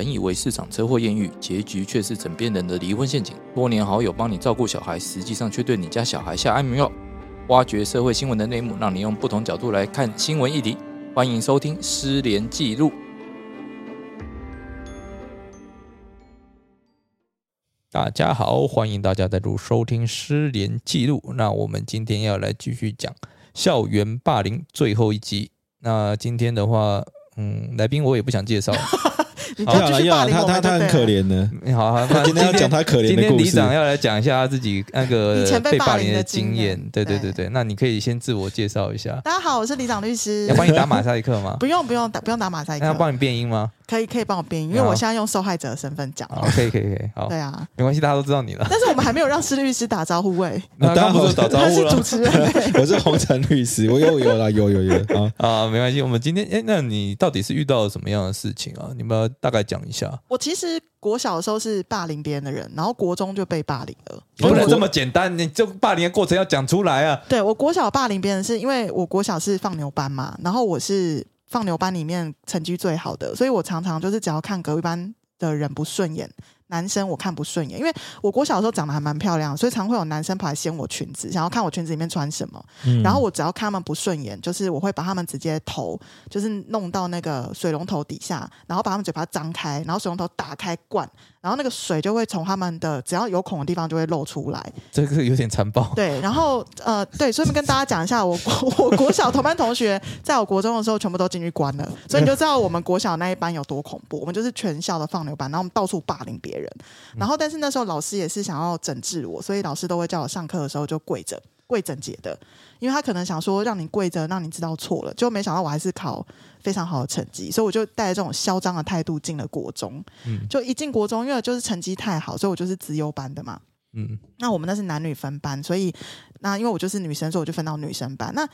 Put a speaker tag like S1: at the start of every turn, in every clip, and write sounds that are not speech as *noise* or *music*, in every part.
S1: 本以为市场车祸艳遇，结局却是枕边人的离婚陷阱。多年好友帮你照顾小孩，实际上却对你家小孩下安眠药。挖掘社会新闻的内幕，让你用不同角度来看新闻议题。欢迎收听《失联记录》。大家好，欢迎大家再度收听《失联记录》。那我们今天要来继续讲校园霸凌最后一集。那今天的话，嗯，来宾我也不想介绍。
S2: 你就继续霸凌我们，
S3: 他他很可怜的。
S1: 好，那 *laughs*
S3: 今天要讲他可怜
S1: 今天
S3: 的故事。
S1: 李长要来讲一下他自己那个
S2: 以前被霸凌的
S1: 经
S2: 经验
S1: 验。对对对
S2: 对
S1: 对，那你可以先自我介绍一下。
S2: 大家好，我是李长律师
S1: 要。帮你打马赛克吗？*laughs*
S2: 不用不用打不用打马赛克，
S1: 那要帮你变音吗？
S2: 可以可以帮我编，因为我现在用受害者的身份讲。
S1: 好，可以可以可以，好
S2: 对，啊，
S1: 没关系，大家都知道你了。
S2: 但是我们还没有让施律师打招呼喂，*laughs*
S1: 那刚刚不是打招呼了
S2: 他是主持人欸。*laughs*
S3: 我是红尘律师，我有有啦，有有有啊。*laughs*
S1: 啊？没关系，我们今天哎，那你到底是遇到了什么样的事情啊？你们要大概讲一下。
S2: 我其实国小的时候是霸凌别人的人，然后国中就被霸凌了。
S1: 不能这么简单，你就霸凌的过程要讲出来啊！
S2: 对我国小霸凌别人是因为我国小是放牛班嘛，然后我是放牛班里面成绩最好的，所以我常常就是只要看隔壁班的人不顺眼，男生我看不顺眼，因为我国小的时候长得还蛮漂亮，所以常会有男生跑来掀我裙子，想要看我裙子里面穿什么。
S3: 嗯
S2: 然后我只要看他们不顺眼，就是我会把他们直接头，就是弄到那个水龙头底下，然后把他们嘴巴张开，然后水龙头打开灌，然后那个水就会从他们的只要有孔的地方就会漏出来。
S1: 这个有点残暴。
S2: 对，然后呃，对，顺便跟大家讲一下，我国 *laughs* 我国小同班同学，在我国中的时候全部都进去关了，所以你就知道我们国小那一班有多恐怖。我们就是全校的放牛班，然后我们到处霸凌别人。然后，但是那时候老师也是想要整治我，所以老师都会叫我上课的时候就跪着，跪整洁的，因为他可能想说让你跪着，让你知道错了。就没想到我还是考非常好的成绩，所以我就带着这种嚣张的态度进了国中。
S1: 嗯
S2: 就一进国中，因为就是成绩太好，所以我就是资优班的嘛。
S1: 嗯，
S2: 那我们那是男女分班，所以那因为我就是女生，所以我就分到女生班。那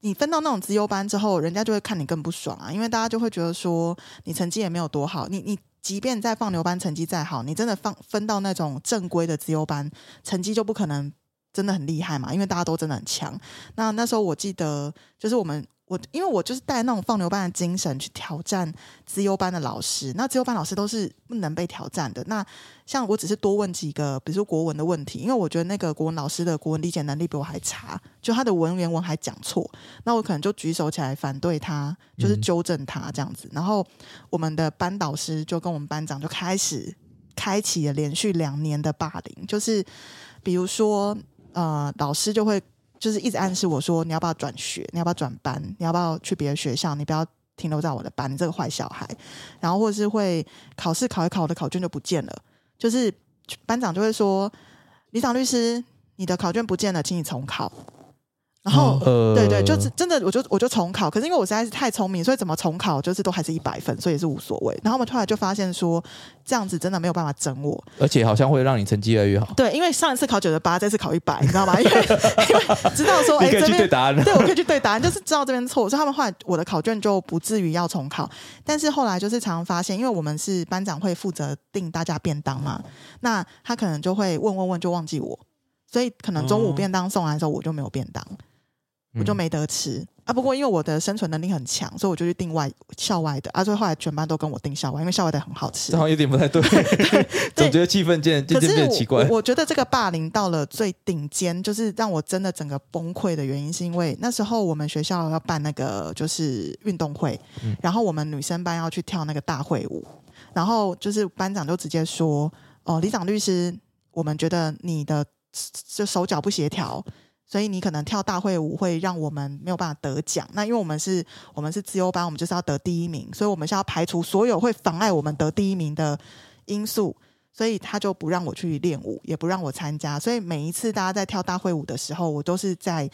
S2: 你分到那种资优班之后，人家就会看你更不爽啊，因为大家就会觉得说你成绩也没有多好，你你即便在放牛班成绩再好，你真的放分到那种正规的资优班，成绩就不可能真的很厉害嘛，因为大家都真的很强。那那时候我记得，就是我们我因为我就是带那种放牛班的精神去挑战资优班的老师，那资优班老师都是不能被挑战的。那像我只是多问几个，比如说国文的问题，因为我觉得那个国文老师的国文理解能力比我还差，就他的文言文还讲错，那我可能就举手起来反对他，就是纠正他这样子。然后我们的班导师就跟我们班长就开始开启了连续两年的霸凌，就是比如说呃，老师就会就是一直暗示我说，你要不要转学？你要不要转班？你要不要去别的学校？你不要停留在我的班，这个坏小孩。然后或者是会考试考一考，我的考卷就不见了，就是班长就会说，李长律师，你的考卷不见了，请你重考。然后、
S1: 呃，
S2: 对对，就是真的，我就我就重考，可是因为我实在是太聪明，所以怎么重考就是都还是一百分，所以也是无所谓。然后我们后来就发现说，这样子真的没有办法整我，
S1: 而且好像会让你成绩越来越好。
S2: 对，因为上一次考九十八，这次考一百，你知道吗？因为因为知道说，*laughs* 哎、
S1: 你可以
S2: 这边
S1: 去对答案了。
S2: 对我可以去对答案，就是知道这边错，所以他们后来我的考卷就不至于要重考。但是后来就是常常发现，因为我们是班长会负责订大家便当嘛，那他可能就会问问问就忘记我，所以可能中午
S3: 哦
S2: 便当送来的时候我就没有便当，我就没得吃。啊，不过因为我的生存能力很强，所以我就去订外校外的，啊，所以后来全班都跟我订校外，因为校外的很好吃
S1: 这。好像有点不太对，*laughs* 总觉得气氛渐渐渐变奇怪
S2: 我，。我觉得这个霸凌到了最顶尖，就是让我真的整个崩溃的原因，是因为那时候我们学校要办那个就是运动会，
S1: 嗯
S2: 然后我们女生班要去跳那个大会舞，然后就是班长就直接说：“哦，李长律师，我们觉得你的就手脚不协调。”所以你可能跳大会舞会让我们没有办法得奖。那因为我们是我们是自由班，我们就是要得第一名，所以我们是要排除所有会妨碍我们得第一名的因素。所以他就不让我去练舞，也不让我参加。所以每一次大家在跳大会舞的时候，我都是在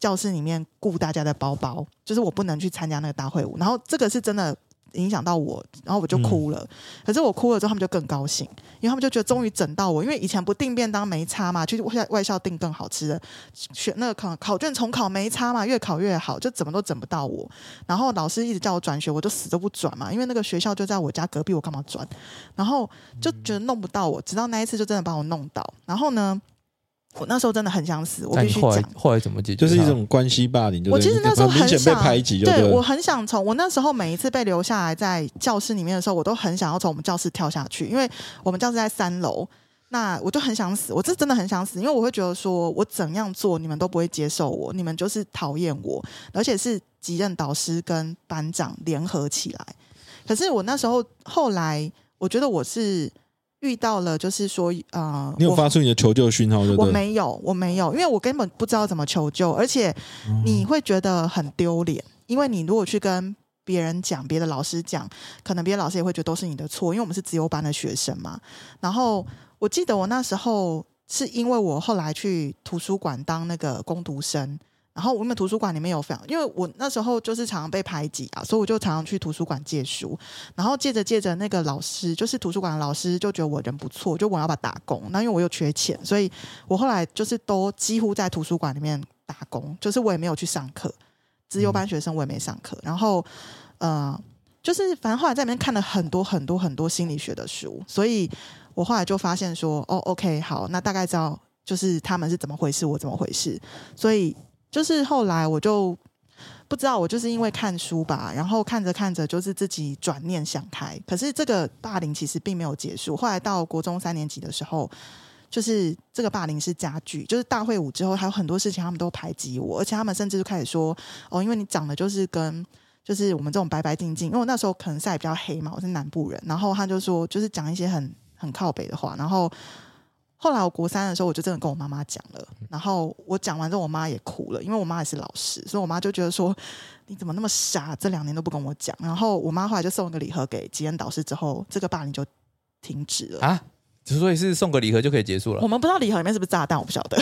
S2: 教室里面顾大家的包包，就是我不能去参加那个大会舞。然后这个是真的影响到我，然后我就哭了。可是我哭了之后，他们就更高兴，因为他们就觉得终于整到我。因为以前不订便当没差嘛，去外外校订更好吃的，选那个考考卷重考没差嘛，越考越好，就怎么都整不到我。然后老师一直叫我转学，我就死都不转嘛，因为那个学校就在我家隔壁，我干嘛转？然后就觉得弄不到我，直到那一次就真的把我弄到。然后呢，我那时候真的很想死，我必须讲。
S1: 后来怎么解决？
S3: 就是一种关系霸凌，
S2: 我其实那时候
S3: 明显被
S2: 很想，
S3: 排挤，
S2: 对我很想从我那时候每一次被留下来在教室里面的时候，我都很想要从我们教室跳下去，因为我们教室在三楼。那我就很想死，我这真的很想死，因为我会觉得说，我怎样做你们都不会接受我，你们就是讨厌我，而且是几任导师跟班长联合起来。可是我那时候后来，我觉得我是遇到了，就是说，呃，
S3: 你有
S2: 我
S3: 发出你的求救讯号，
S2: 我？没有，我没有，因为我根本不知道怎么求救，而且你会觉得很丢脸，因为你如果去跟别人讲，别的老师讲，可能别的老师也会觉得都是你的错，因为我们是自由班的学生嘛。然后我记得我那时候是因为我后来去图书馆当那个攻读生。然后我们图书馆里面有非常，因为我那时候就是常常被排挤啊，所以我就常常去图书馆借书。然后借着借着，那个老师就是图书馆的老师就觉得我人不错，就我要把打工。那因为我又缺钱，所以我后来就是都几乎在图书馆里面打工，就是我也没有去上课，自由班学生我也没上课。然后呃，就是反正后来在里面看了很多很多很多心理学的书，所以我后来就发现说，哦，OK，好，那大概知道就是他们是怎么回事，我怎么回事，所以。就是后来我就不知道，我就是因为看书吧，然后看着看着，就是自己转念想开。可是这个霸凌其实并没有结束。后来到国中三年级的时候，就是这个霸凌是加剧。就是大会舞之后，还有很多事情他们都排挤我，而且他们甚至就开始说：“哦，因为你长得就是跟就是我们这种白白净净。”因为我那时候可能晒比较黑嘛，我是南部人。然后他就说，就是讲一些很很靠北的话，然后。后来我国三的时候，我就真的跟我妈妈讲了，然后我讲完之后，我妈也哭了，因为我妈也是老师，所以我妈就觉得说你怎么那么傻，这两年都不跟我讲。然后我妈后来就送一个礼盒给吉恩导师，之后这个霸凌就停止了。
S1: 啊，所以是送个礼盒就可以结束了
S2: 我。们不知道礼盒里面是不是炸弹，我不晓得。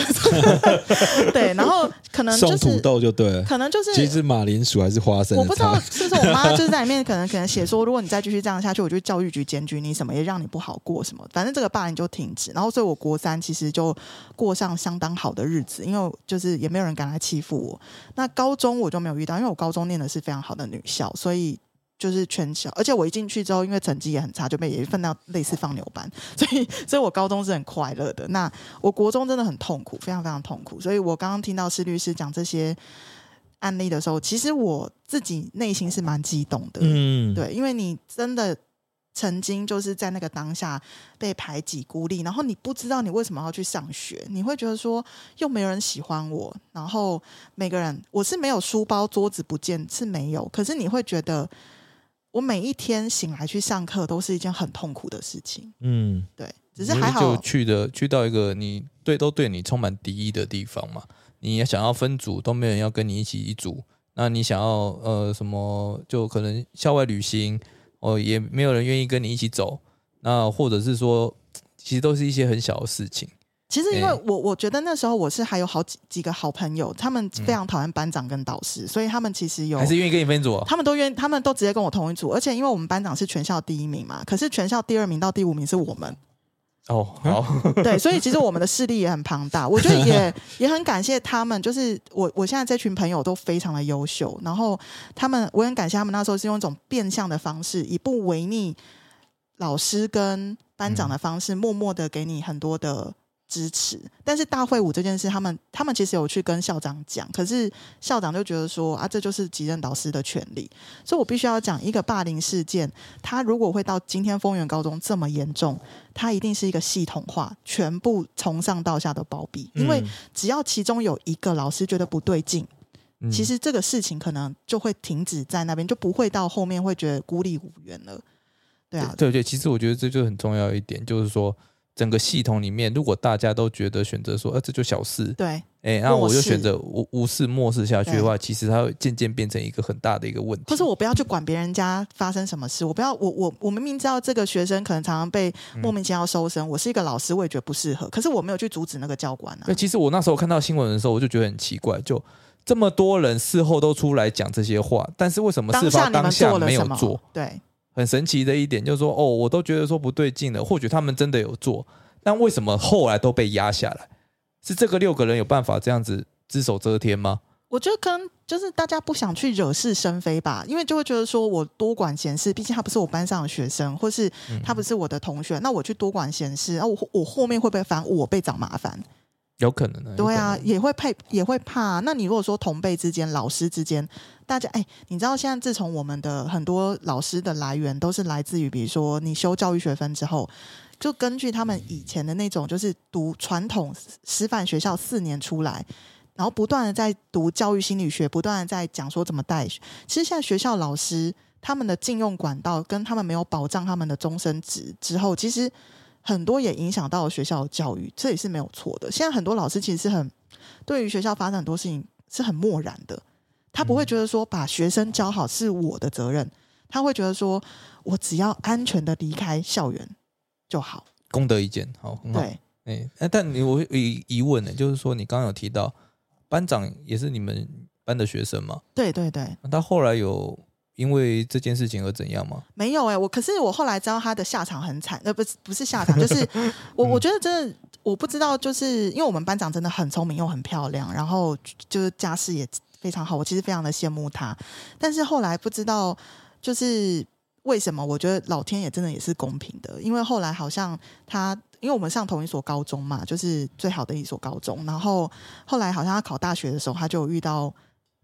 S2: *laughs* 对，然后可能就
S3: 送土豆就对了。
S2: 可能就是
S3: 其实是马铃薯还是花生
S2: 我不知道
S3: 差，
S2: 是不是我妈就是在里面可能可能写说，如果你再继续这样下去，我就教育局检举你什么，也让你不好过什么。反正这个霸凌就停止，然后所以我国三其实就过上相当好的日子，因为就是也没有人敢来欺负我。那高中我就没有遇到，因为我高中念的是非常好的女校，所以。就是全校，而且我一进去之后，因为成绩也很差，就被也分到类似放牛班，*laughs* 所以，所以我高中是很快乐的。那我国中真的很痛苦，非常非常痛苦。所以我刚刚听到施律师讲这些案例的时候，其实我自己内心是蛮激动的。
S3: 嗯，
S2: 对，因为你真的曾经就是在那个当下被排挤、孤立，然后你不知道你为什么要去上学，你会觉得说又没有人喜欢我，然后每个人我是没有书包、桌子不见是没有，可是你会觉得我每一天醒来去上课都是一件很痛苦的事情。
S3: 嗯，
S2: 对，只是还好
S1: 就，去的去到一个你对都对你充满敌意的地方嘛，你也想要分组都没有人要跟你一起一组，那你想要呃什么就可能校外旅行哦也没有人愿意跟你一起走，那或者是说其实都是一些很小的事情，
S2: 其实因为
S1: 哎。
S2: 我我觉得那时候我是还有好几几个好朋友，他们非常讨厌班长跟导师，所以他们其实有
S1: 还是愿意跟你分组哦、
S2: 他们都愿意，他们都直接跟我同一组，而且因为我们班长是全校第一名嘛，可是全校第二名到第五名是我们，
S1: 哦，好，*laughs*
S2: 对，所以其实我们的势力也很庞大。我觉得也 *laughs* 也很感谢他们，就是我我现在这群朋友都非常的优秀，然后他们我很感谢他们那时候是用一种变相的方式，以不违逆老师跟班长的方式，默默的给你很多的。支持，但是大会舞这件事，他们他们其实有去跟校长讲，可是校长就觉得说啊，这就是级任导师的权利，所以我必须要讲一个霸凌事件，他如果会到今天丰原高中这么严重，他一定是一个系统化，全部从上到下的包庇，因为
S3: 嗯。
S2: 只要其中有一个老师觉得不对劲，
S1: 嗯。
S2: 其实这个事情可能就会停止在那边，就不会到后面会觉得孤立无援了。对啊，
S1: 对对，其实我觉得这就很重要一点，就是说整个系统里面，如果大家都觉得选择说，呃，这就小事，
S2: 对
S1: 哎，那我就选择无无视漠视下去的话，其实它会渐渐变成一个很大的一个问题。
S2: 或是我不要去管别人家发生什么事，我不要我我我明明知道这个学生可能常常被莫名其妙收生，我是一个老师，我也觉得不适合，可是我没有去阻止那个教官啊
S1: 对，。其实我那时候看到新闻的时候，我就觉得很奇怪，就这么多人事后都出来讲这些话，但是为什么事发
S2: 当下
S1: 没有
S2: 做？？对，
S1: 很神奇的一点就是说，哦，我都觉得说不对劲了，或许他们真的有做，但为什么后来都被压下来？是这个六个人有办法这样子只手遮天吗？
S2: 我觉得可能就是大家不想去惹是生非吧，因为就会觉得说我多管闲事，毕竟他不是我班上的学生，或是他不是我的同学，那我去多管闲事，然后我我后面会不会反我被找麻烦？
S1: 有可能的。
S2: 对啊，也会配，也会怕。那你如果说同辈之间、老师之间，大家哎，你知道现在自从我们的很多老师的来源都是来自于，比如说你修教育学分之后，就根据他们以前的那种，就是读传统师范学校四年出来，然后不断的在读教育心理学，不断的在讲说怎么带。其实现在学校老师他们的禁用管道跟他们没有保障他们的终身职之后，其实很多也影响到了学校的教育，这也是没有错的。现在很多老师其实是很对于学校发展很多事情是很漠然的，他不会觉得说把学生教好是我的责任，他会觉得说我只要安全的离开校园就好。
S1: 功德一件，好，很好。
S2: 对，
S1: 哎，哎但你我有疑疑问呢，就是说你刚刚有提到班长也是你们班的学生嘛？
S2: 对对对，
S1: 那他后来有因为这件事情而怎样吗？
S2: 没有哎、我可是我后来知道他的下场很惨，呃，不是不是下场，就是 *laughs* 我我觉得真的我不知道，就是因为我们班长真的很聪明又很漂亮，然后就是家世也非常好，我其实非常的羡慕他，但是后来不知道就是为什么，我觉得老天爷真的也是公平的，因为后来好像他。因为我们上同一所高中嘛，就是最好的一所高中。然后后来好像他考大学的时候，他就遇到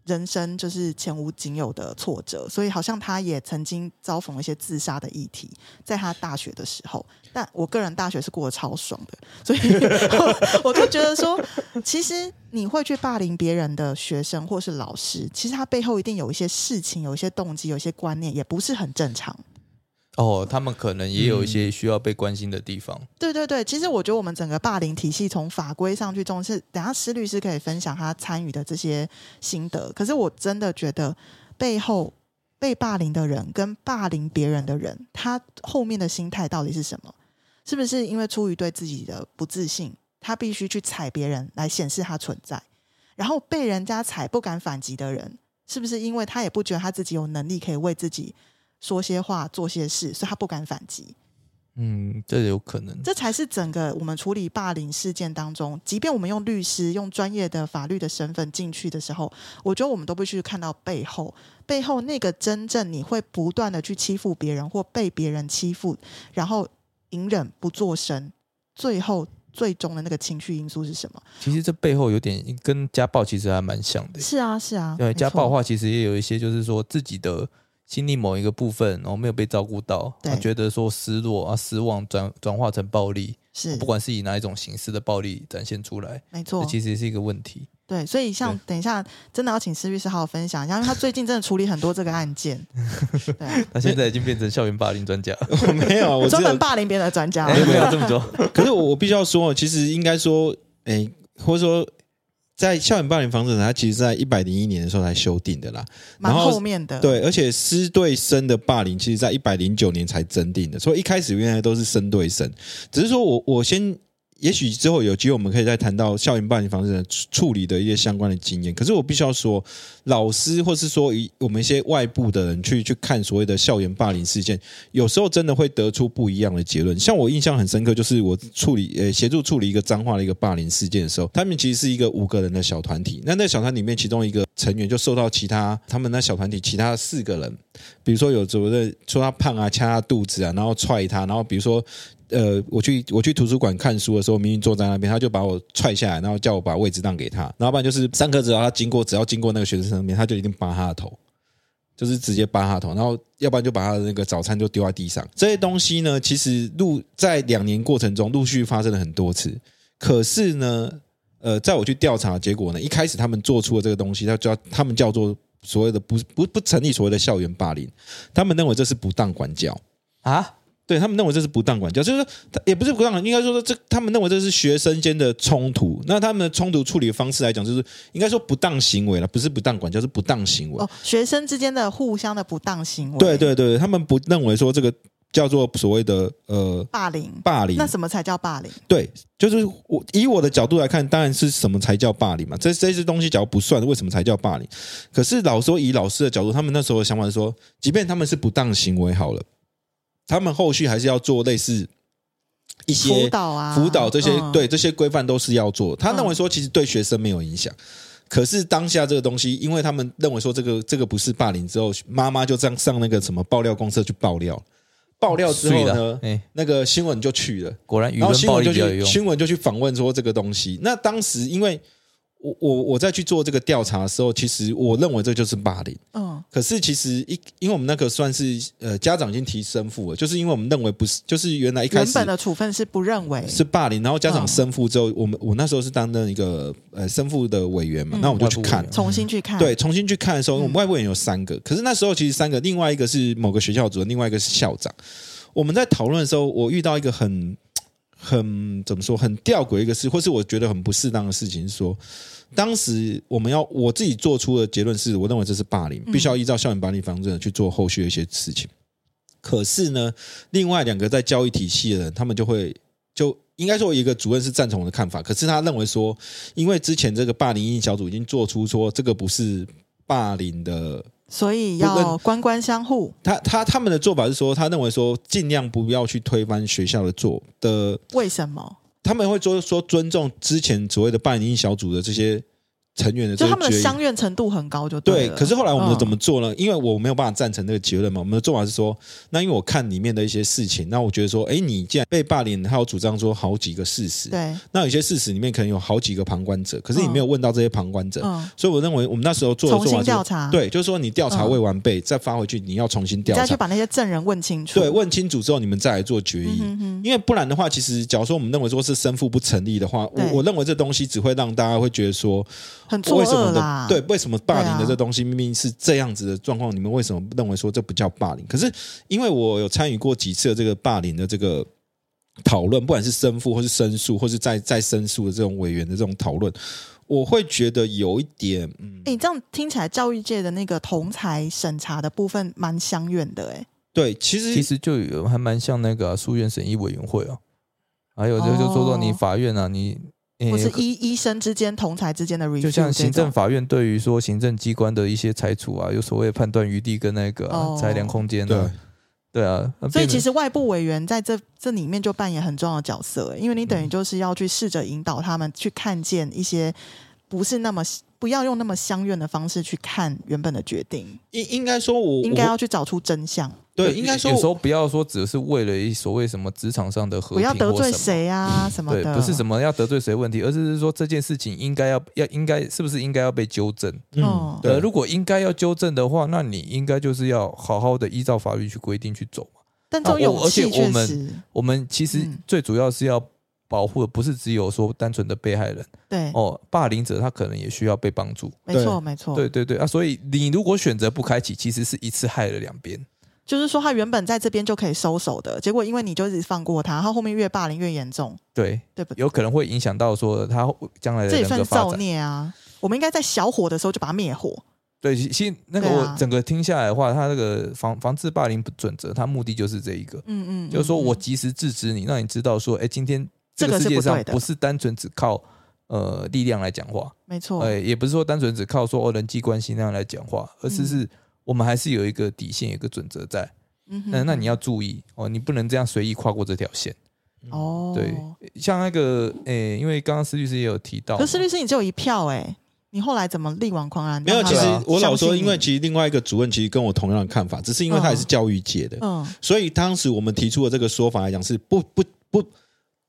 S2: 人生就是前无仅有的挫折，所以好像他也曾经遭逢一些自杀的议题，在他大学的时候。但我个人大学是过得超爽的，所以 *laughs* 我我就觉得说，其实你会去霸凌别人的学生或是老师，其实他背后一定有一些事情、有一些动机、有一些观念，也不是很正常。
S1: 哦，他们可能也有一些需要被关心的地方。
S2: 对对对，其实我觉得我们整个霸凌体系从法规上去重视，等下施律师可以分享他参与的这些心得。可是我真的觉得背后被霸凌的人跟霸凌别人的人，他后面的心态到底是什么？是不是因为出于对自己的不自信，他必须去踩别人来显示他存在？然后被人家踩不敢反击的人，是不是因为他也不觉得他自己有能力可以为自己说些话、做些事，所以他不敢反击？
S1: 嗯，这有可能。
S2: 这才是整个我们处理霸凌事件当中，即便我们用律师、用专业的法律的身份进去的时候，我觉得我们都必须看到背后，背后那个真正你会不断的去欺负别人或被别人欺负，然后隐忍不作声，最后最终的那个情绪因素是什么？
S1: 其实这背后有点跟家暴其实还蛮像的。
S2: 是啊，是啊，
S1: 对，家暴的话，其实也有一些就是说自己的心里某一个部分，然后没有被照顾到，
S2: 对。
S1: 啊觉得说失落啊、失望转转化成暴力，
S2: 是。
S1: 不管是以哪一种形式的暴力展现出来，
S2: 没错。
S1: 这，其实也是一个问题。
S2: 对，所以像等一下真的要请施律师好好分享一下，因为他最近真的处理很多这个案件，*laughs* 对，
S1: 他现在已经变成校园霸凌专家，*laughs*
S3: 我没有啊，我只
S2: 专门霸凌别人的专家，
S1: 哎，没有这么多。*laughs*
S3: 可是我我必须要说，其实应该说，诶，或者说，在校园霸凌防治法，它其实在一百零一年的时候才修订的啦。
S2: 蛮
S3: 然后
S2: 后面的，
S3: 对，而且师对生的霸凌，其实在一百零九年才增定的，所以一开始原来都是生对生，只是说我我先。也许之后有机会，我们可以再谈到校园霸凌防治的处理的一些相关的经验。可是我必须要说，老师或是说一我们一些外部的人去去看所谓的校园霸凌事件，有时候真的会得出不一样的结论。像我印象很深刻，就是我处理呃协助处理一个脏话的一个霸凌事件的时候，他们其实是一个五个人的小团体。那那小团里面，其中一个成员就受到其他他们那小团体其他四个人，比如说有所谓的说他胖啊、掐他肚子啊，然后踹他，然后比如说。呃，我去我去图书馆看书的时候，明明坐在那边，他就把我踹下来，然后叫我把位置让给他。然后不然就是上课之后，他经过只要经过那个学生身边，他就一定扒他的头，就是直接扒他的头。然后要不然就把他的那个早餐就丢在地上。这些东西呢，其实陆在两年过程中陆续发生了很多次。可是呢，呃，在我去调查结果呢，一开始他们做出的这个东西，他叫他们叫做所谓的不不不成立所谓的校园霸凌，他们认为这是不当管教。
S1: 啊，
S3: 对他们认为这是不当管教，就是说他也不是不当，应该说这他们认为这是学生间的冲突。那他们的冲突处理的方式来讲，就是应该说不当行为了，不是不当管教，是不当行为。
S2: 哦，学生之间的互相的不当行为，
S3: 对对对，他们不认为说这个叫做所谓的呃
S2: 霸凌，
S3: 霸凌
S2: 那。什么才叫霸凌？
S3: 对，就是我以我的角度来看，当然是什么才叫霸凌嘛？这这些东西假如不算，为什么才叫霸凌？可是老说以老师的角度，他们那时候的想法是说，即便他们是不当行为好了，他们后续还是要做类似一些
S2: 辅导啊，
S3: 辅导这些、
S2: 嗯
S3: 对这些规范都是要做。他认为说，其实对学生没有影响。可是当下这个东西，因为他们认为说这个这个不是霸凌之后，妈妈就这样上那个什么爆料公社去爆料，爆料之后呢那个新闻就去了。
S1: 果然舆论暴
S3: 新闻就
S1: 力比较有用。
S3: 去新闻就去访问说这个东西。那当时因为我我我在去做这个调查的时候，其实我认为这就是霸凌。
S2: 嗯，
S3: 可是其实一因为我们那个算是呃家长已经提申复了，就是因为我们认为不是，就是原来一开始
S2: 原本的处分是不认为
S3: 是霸凌，然后家长
S2: 嗯
S3: 申复之后，我们我那时候是担任一个呃申复的委员嘛，
S2: 嗯
S3: 那我就去看。
S2: 重新去看，
S3: 对，重新去看的时候，
S2: 嗯
S3: 我们外部人有三个，可是那时候其实三个，另外一个是某个学校主任，另外一个是校长。我们在讨论的时候，我遇到一个很很怎么说，很吊诡一个事，或是我觉得很不适当的事情，是说，当时我们要我自己做出的结论是，我认为这是霸凌，
S2: 嗯
S3: 必须要依照校园霸凌防治去做后续的一些事情。可是呢，另外两个在教育体系的人，他们就会就应该说，有一个主任是赞同我的看法，可是他认为说，因为之前这个霸凌应小组已经做出说这个不是霸凌的，
S2: 所以要官官相护。
S3: 他他他们的做法是说，他认为说尽量不要去推翻学校的做的，
S2: 为什么？
S3: 他们会说说尊重之前所谓的半音小组的这些成员的这
S2: 就他们的。相怨程度很高，就
S3: 对，
S2: 了
S3: 可是后来我们
S2: 嗯
S3: 怎么做呢？因为我没有办法赞成这个结论嘛。我们的做法是说，那因为我看里面的一些事情，那我觉得说，哎，你既然被霸凌，还有主张说好几个事实，
S2: 对，
S3: 那有些事实里面可能有好几个旁观者，可是你没有问到这些旁观者，
S2: 嗯，
S3: 所以我认为我们那时候做
S2: 调查，，
S3: 对，就是说你调查
S2: 嗯
S3: 未完备，再发回去，你要重新调查，
S2: 再去把那些证人问清楚。
S3: 对，问清楚之后，你们再来做决议。
S2: 嗯哼哼，
S3: 因为不然的话，其实假如说我们认为说是生父不成立的话，我我认为这东西只会让大家会觉得说，
S2: 很作
S3: 为什么的。对，为什么霸凌的这东西明明是这样子的状况，你们为什么认为说这不叫霸凌？可是因为我有参与过几次的这个霸凌的这个讨论，不管是申复或是申诉，或是再再申诉的这种委员的这种讨论，我会觉得有一点，嗯，
S2: 哎，这样听起来，教育界的那个同才审查的部分蛮相远的，哎，
S3: 对，其实
S1: 其实就有还蛮像那个啊书院审议委员会啊，还有就
S2: 哦
S1: 就说说你法院啊，你诶
S2: 或是医医生之间、同才之间的 review，
S1: 就像行政法院对于说行政机关的一些裁处啊，有所谓的判断余地跟那个啊
S2: 哦。
S1: 裁量空间
S3: 对
S1: 啊，对。啊，
S2: 所以其实外部委员在这这里面就扮演很重要的角色，因为你
S3: 嗯
S2: 等于就是要去试着引导他们去看见一些不是那么不要用那么相怨的方式去看原本的决定，
S3: 应应该说我
S2: 应该要去找出真相，
S3: 对，应该说
S1: 有时候不要说只是为了一所谓什么职场上的和平
S2: 不
S1: 平
S2: 要得罪谁啊什么
S1: 对，
S2: 的，
S1: 不是什么要得罪谁问题，而是说这件事情应该要要应该是不是应该要被纠正？
S3: 嗯
S1: 呃，如果应该要纠正的话，那你应该就是要好好的依照法律去规定去走嘛。
S2: 但这种
S1: 啊而且
S2: 勇气确
S1: 我们我们其实
S2: 嗯。
S1: 最主要是要保护的不是只有说单纯的被害人。
S2: 对，
S1: 哦，霸凌者他可能也需要被帮助。
S2: 没错没错，
S1: 对对对啊，所以你如果选择不开启，其实是一次害了两边。
S2: 就是说他原本在这边就可以收手的，结果因为你就一直放过他，他后面越霸凌越严重，
S1: 对，
S2: 对不对？
S1: 有可能会影响到说他将来的
S2: 这也
S1: 人
S2: 算造。孽啊！我们应该在小火的时候就把它灭火。
S1: 对，其其实那个我整个听下来的话，他那个防防治霸凌准则，他目的就是这一个，
S2: 嗯嗯，
S1: 就是说
S2: 嗯
S1: 我及时制止你，让你知道说，哎，今天这
S2: 这个
S1: 个世界上
S2: 是不
S1: 是单纯只靠呃力量来讲话，
S2: 没错，
S1: 哎，也不是说单纯只靠说哦人际关系那样来讲话，而是
S2: 嗯
S1: 是我们还是有一个底线，有一个准则在。
S2: 嗯哼
S1: 那那你要注意哦，你不能这样随意跨过这条线。
S2: 哦，
S1: 对，像那个诶，因为刚刚施律师也有提到，
S2: 可是施律师，你只有一票哎、你后来怎么力挽狂澜？
S3: 没有，其实我老说，因为其实另外一个主任其实跟我同样的看法，只是因为他也是教育界的，
S2: 嗯
S3: 所以当时我们提出的这个说法来讲是不不不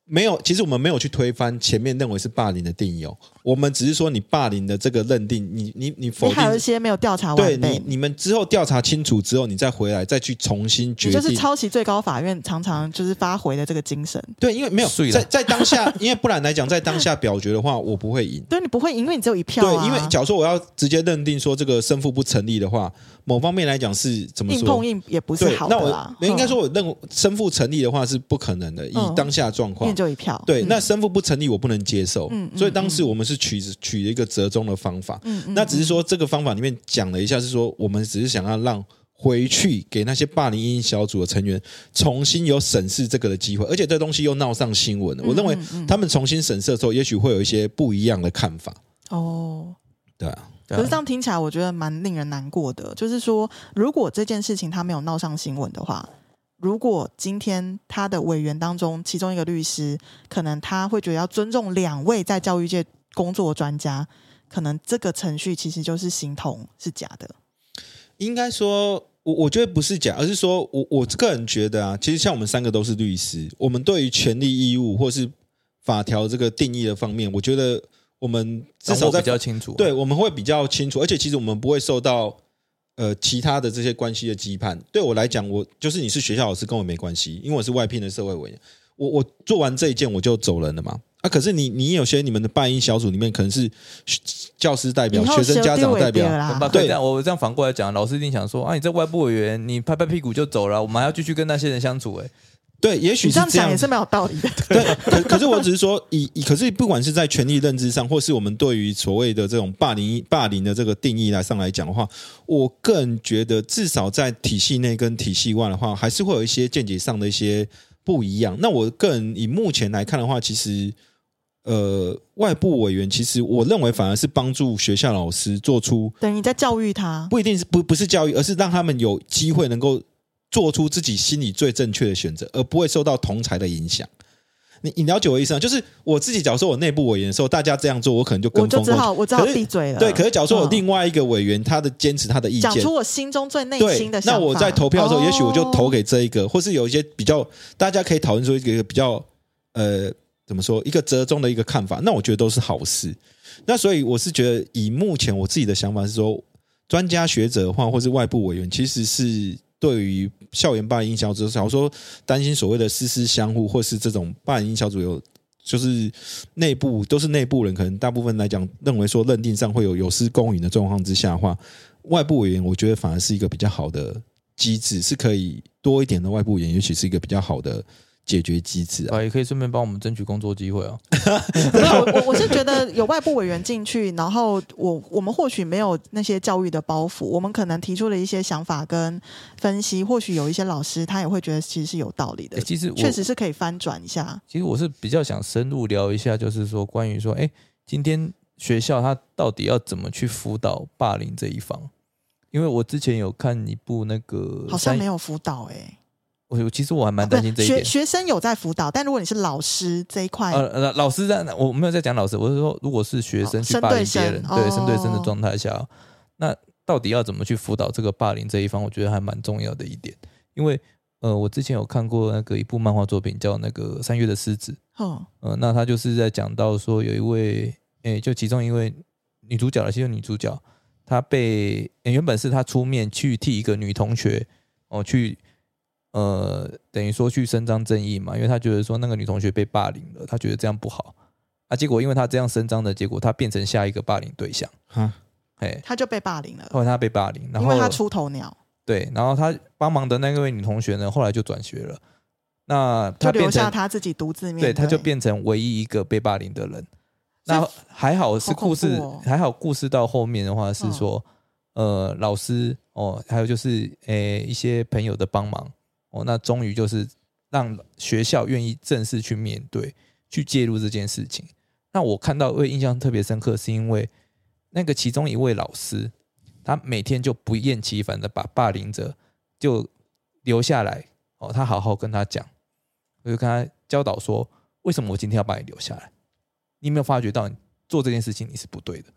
S3: 没有，其实我们没有去推翻前面认为是霸凌的定义哦，我们只是说你霸凌的这个认定，你你你否
S2: 你还有一。些没有调查完
S3: 对你，，你们之后调查清楚之后，你再回来再去重新决定。
S2: 就是抄袭最高法院常常就是发回的这个精神。
S3: 对，因为没有在在当下，*laughs* 因为不然来讲，在当下表决的话，我不会赢。
S2: 对你不会赢，因为你只有一票、啊。
S3: 对，因为假如说我要直接认定说这个胜负不成立的话，某方面来讲是怎么说
S2: 硬碰？硬也不是好的啦
S3: 我。应该
S2: 嗯
S3: 说，我认为胜负成立的话是不可能的，以
S2: 嗯
S3: 当下状况
S2: 一票。
S3: 对，
S2: 嗯
S3: 那身负不成立，我不能接受
S2: 嗯，嗯
S3: 所以当时我们是取取了一个折中的方法。
S2: 嗯嗯
S3: 那只是说这个方法里面讲了一下，是说我们只是想要让回去给那些霸凌阴影小组的成员重新有审视这个的机会，而且这东西又闹上新闻了。我认为他们重新审视的时候，也许会有一些不一样的看法。
S2: 哦，
S3: 对啊
S2: 可是这样听起来，我觉得蛮令人难过的。就是说，如果这件事情他没有闹上新闻的话，如果今天他的委员当中其中一个律师，可能他会觉得要尊重两位在教育界工作的专家，可能这个程序其实就是形同是假的。
S3: 应该说，我我觉得不是假，而是说我我个人觉得啊，其实像我们三个都是律师，我们对于权利义务或是法条这个定义的方面，我觉得我们至少在
S1: 比较清楚。
S3: 对，我们会比较清楚，而且其实我们不会受到呃其他的这些关系的羁绊。对我来讲，我就是你是学校老师跟我没关系，因为我是外聘的社会委员。我我做完这一件我就走人了嘛。啊，可是你你有些你们的办音小组里面可能是教师代表、学生家长代表，
S2: 啦
S3: 对
S1: 我这样反过来讲，老师一定想说啊，你这外部委员，你拍拍屁股就走了，我们还要继续跟那些人相处、哎，
S3: 对，也许
S2: 你
S3: 是这样
S2: 讲也是蛮有道理的。*laughs*
S3: 对，可可是我只是说，以以可是不管是在权力认知上，或是我们对于所谓的这种霸凌霸凌的这个定义来上来讲的话，我个人觉得至少在体系内跟体系外的话，还是会有一些见解上的一些不一样。那我个人以目前来看的话，其实呃，外部委员其实我认为反而是帮助学校老师做出
S2: 等于你在教育他，
S3: 不一定是不不是教育，而是让他们有机会能够做出自己心里最正确的选择，而不会受到同才的影响。你你了解我意思吗？就是我自己，假如说我内部委员的时候，大家这样做，我可能就跟
S2: 我就
S3: 风
S2: 只好我只好闭嘴了。
S3: 对，可是假如说我
S2: 嗯
S3: 另外一个委员，他的坚持他的意见
S2: 讲出，我心中最内心的，想法。
S3: 那我在投票的时候，
S2: 哦
S3: 也许我就投给这一个，或是有一些比较大家可以讨论出一个比较呃怎么说一个折中的一个看法，那我觉得都是好事。那所以我是觉得，以目前我自己的想法是说，专家学者的话，或是外部委员，其实是对于校园霸凌小组，假如说担心所谓的私私相护，或是这种霸凌营销组有。就是内部都是内部人，可能大部分来讲认为说认定上会有有失公允的状况之下的话，外部委员我觉得反而是一个比较好的机制，是可以多一点的外部委员，尤其是一个比较好的解决机制啊。
S1: 啊，也可以顺便帮我们争取工作机会啊。*laughs*
S2: 没有我我我是觉得有外部委员进去，然后我我们或许没有那些教育的包袱，我们可能提出了一些想法跟分析，或许有一些老师他也会觉得其实是有道理的
S1: 欸，其实我
S2: 确实是可以翻转一下。
S1: 其实我是比较想深入聊一下，就是说关于说，哎，今天学校他到底要怎么去辅导霸凌这一方？因为我之前有看一部那个
S2: 好像没有辅导哎、
S1: 我其实我还蛮担心这一点。
S2: 学学生有在辅导，但如果你是老师这一块，
S1: 呃呃，老师在，我没有在讲老师，我是说，如果是学生
S2: 哦
S1: 去霸凌别人，
S2: 生对生
S1: 对生的
S2: 哦
S1: 状态下，那到底要怎么去辅导这个霸凌这一方？我觉得还蛮重要的一点，因为呃，我之前有看过那个一部漫画作品叫那个《三月的狮子》，
S2: 哦，
S1: 呃，那他就是在讲到说有一位，诶、就其中一位女主角了，其实女主角她被、诶原本是她出面去替一个女同学哦去呃等于说去伸张正义嘛，因为他觉得说那个女同学被霸凌了，他觉得这样不好啊，结果因为他这样伸张的结果，他变成下一个霸凌对象，
S3: 哈，
S1: 嘿，
S2: 他就被霸凌了，
S1: 后来他被霸凌，然后
S2: 因为他出头鸟，
S1: 对，然后他帮忙的那位女同学呢，后来就转学了，那
S2: 他留下他自己独自面
S1: 对，他就变成唯一一个被霸凌的人。那还好是故事，还好故事到后面的话是
S2: 嗯。
S1: 说，呃，老师哦，还有就是诶一些朋友的帮忙哦，那终于就是让学校愿意正式去面对、去介入这件事情。那我看到会印象特别深刻，是因为那个其中一位老师，他每天就不厌其烦的把霸凌者就留下来哦，他好好跟他讲，我就跟他教导说，为什么我今天要把你留下来？你有没有发觉到你做这件事情你是不对的？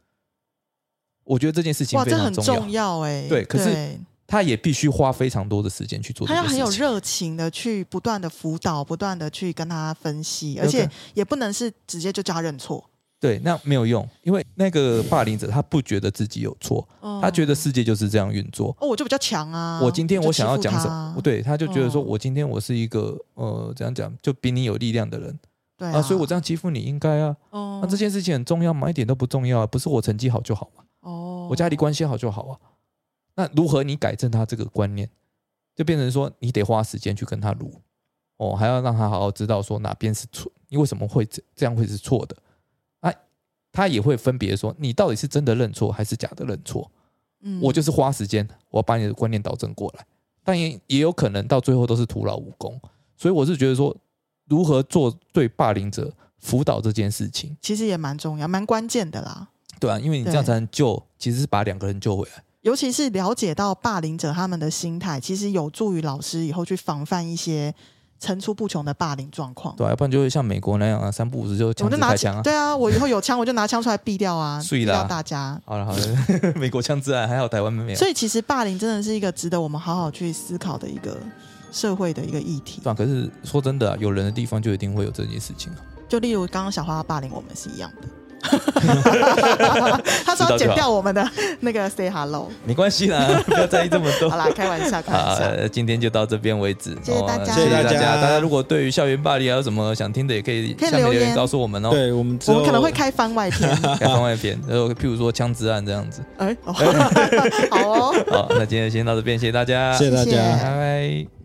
S1: 我觉得这件事情
S2: 哇，
S1: 非常重要，
S2: 重要哎、
S1: 对可是他也必须花非常多的时间去做这
S2: 他要。很有热情的去不断的辅导，不断的去跟他分析，而且也不能是直接就叫他认错。
S1: 对，那没有用，因为那个霸凌者他不觉得自己有错，
S2: 哦
S1: 他觉得世界就是这样运作。
S2: 哦，我就比较强啊，
S1: 我今天我想要讲什么，对，他就觉得说
S2: 哦
S1: 我今天我是一个呃，怎样讲，就比你有力量的人
S2: 对
S1: 啊，所以我这样欺负你应该啊。
S2: 哦
S1: 那这件事情很重要吗？一点都不重要啊，不是我成绩好就好嘛，
S2: 哦，
S1: 我家里关系好就好啊。那如何你改正他这个观念，就变成说你得花时间去跟他撸哦，还要让他好好知道说哪边是错，你为什么会这这样会是错的啊？他也会分别说你到底是真的认错还是假的认错。
S2: 嗯
S1: 我就是花时间，我要把你的观念导正过来，但也也有可能到最后都是徒劳无功。所以我是觉得说，如何做对霸凌者辅导这件事情，
S2: 其实也蛮重要，蛮关键的啦。
S1: 对啊，因为你这样才能救，其实是把两个人救回来。
S2: 尤其是了解到霸凌者他们的心态，其实有助于老师以后去防范一些层出不穷的霸凌状况。
S1: 对啊，要不然就会像美国那样啊，三不五时就
S2: 我就拿枪，
S1: 制开枪啊。
S2: 对啊，我以后有枪我就拿枪出来毙掉啊，*laughs* 毙掉大家。
S1: 好了好了，*laughs* 美国枪支案还好，台湾没有。
S2: 所以其实霸凌真的是一个值得我们好好去思考的一个社会的一个议题。
S1: 对啊，可是说真的啊，有人的地方就一定会有这件事情啊。
S2: 就例如刚刚小花霸凌我们是一样的。*laughs* 他说要剪掉我们的 *laughs* 那个 say hello。
S1: 没关系啦，*laughs* 不要在意这么多
S2: 好。啦，开玩笑，开玩，笑。
S1: 呃今天就到这边为止。
S2: 谢谢大家
S1: 哦谢谢大
S3: 家
S1: 大家如果对于校园霸凌还有什么想听的，也可以
S2: 可以
S1: 下面留言告诉我们哦。
S3: 对我们
S2: 我们可能会开番外篇。
S1: 开番外篇，然后譬如说枪支案这样子。
S2: 哎，哦好哦。
S1: 好，那今天先到这边，谢谢大家，
S3: 谢谢大家
S1: 拜。拜。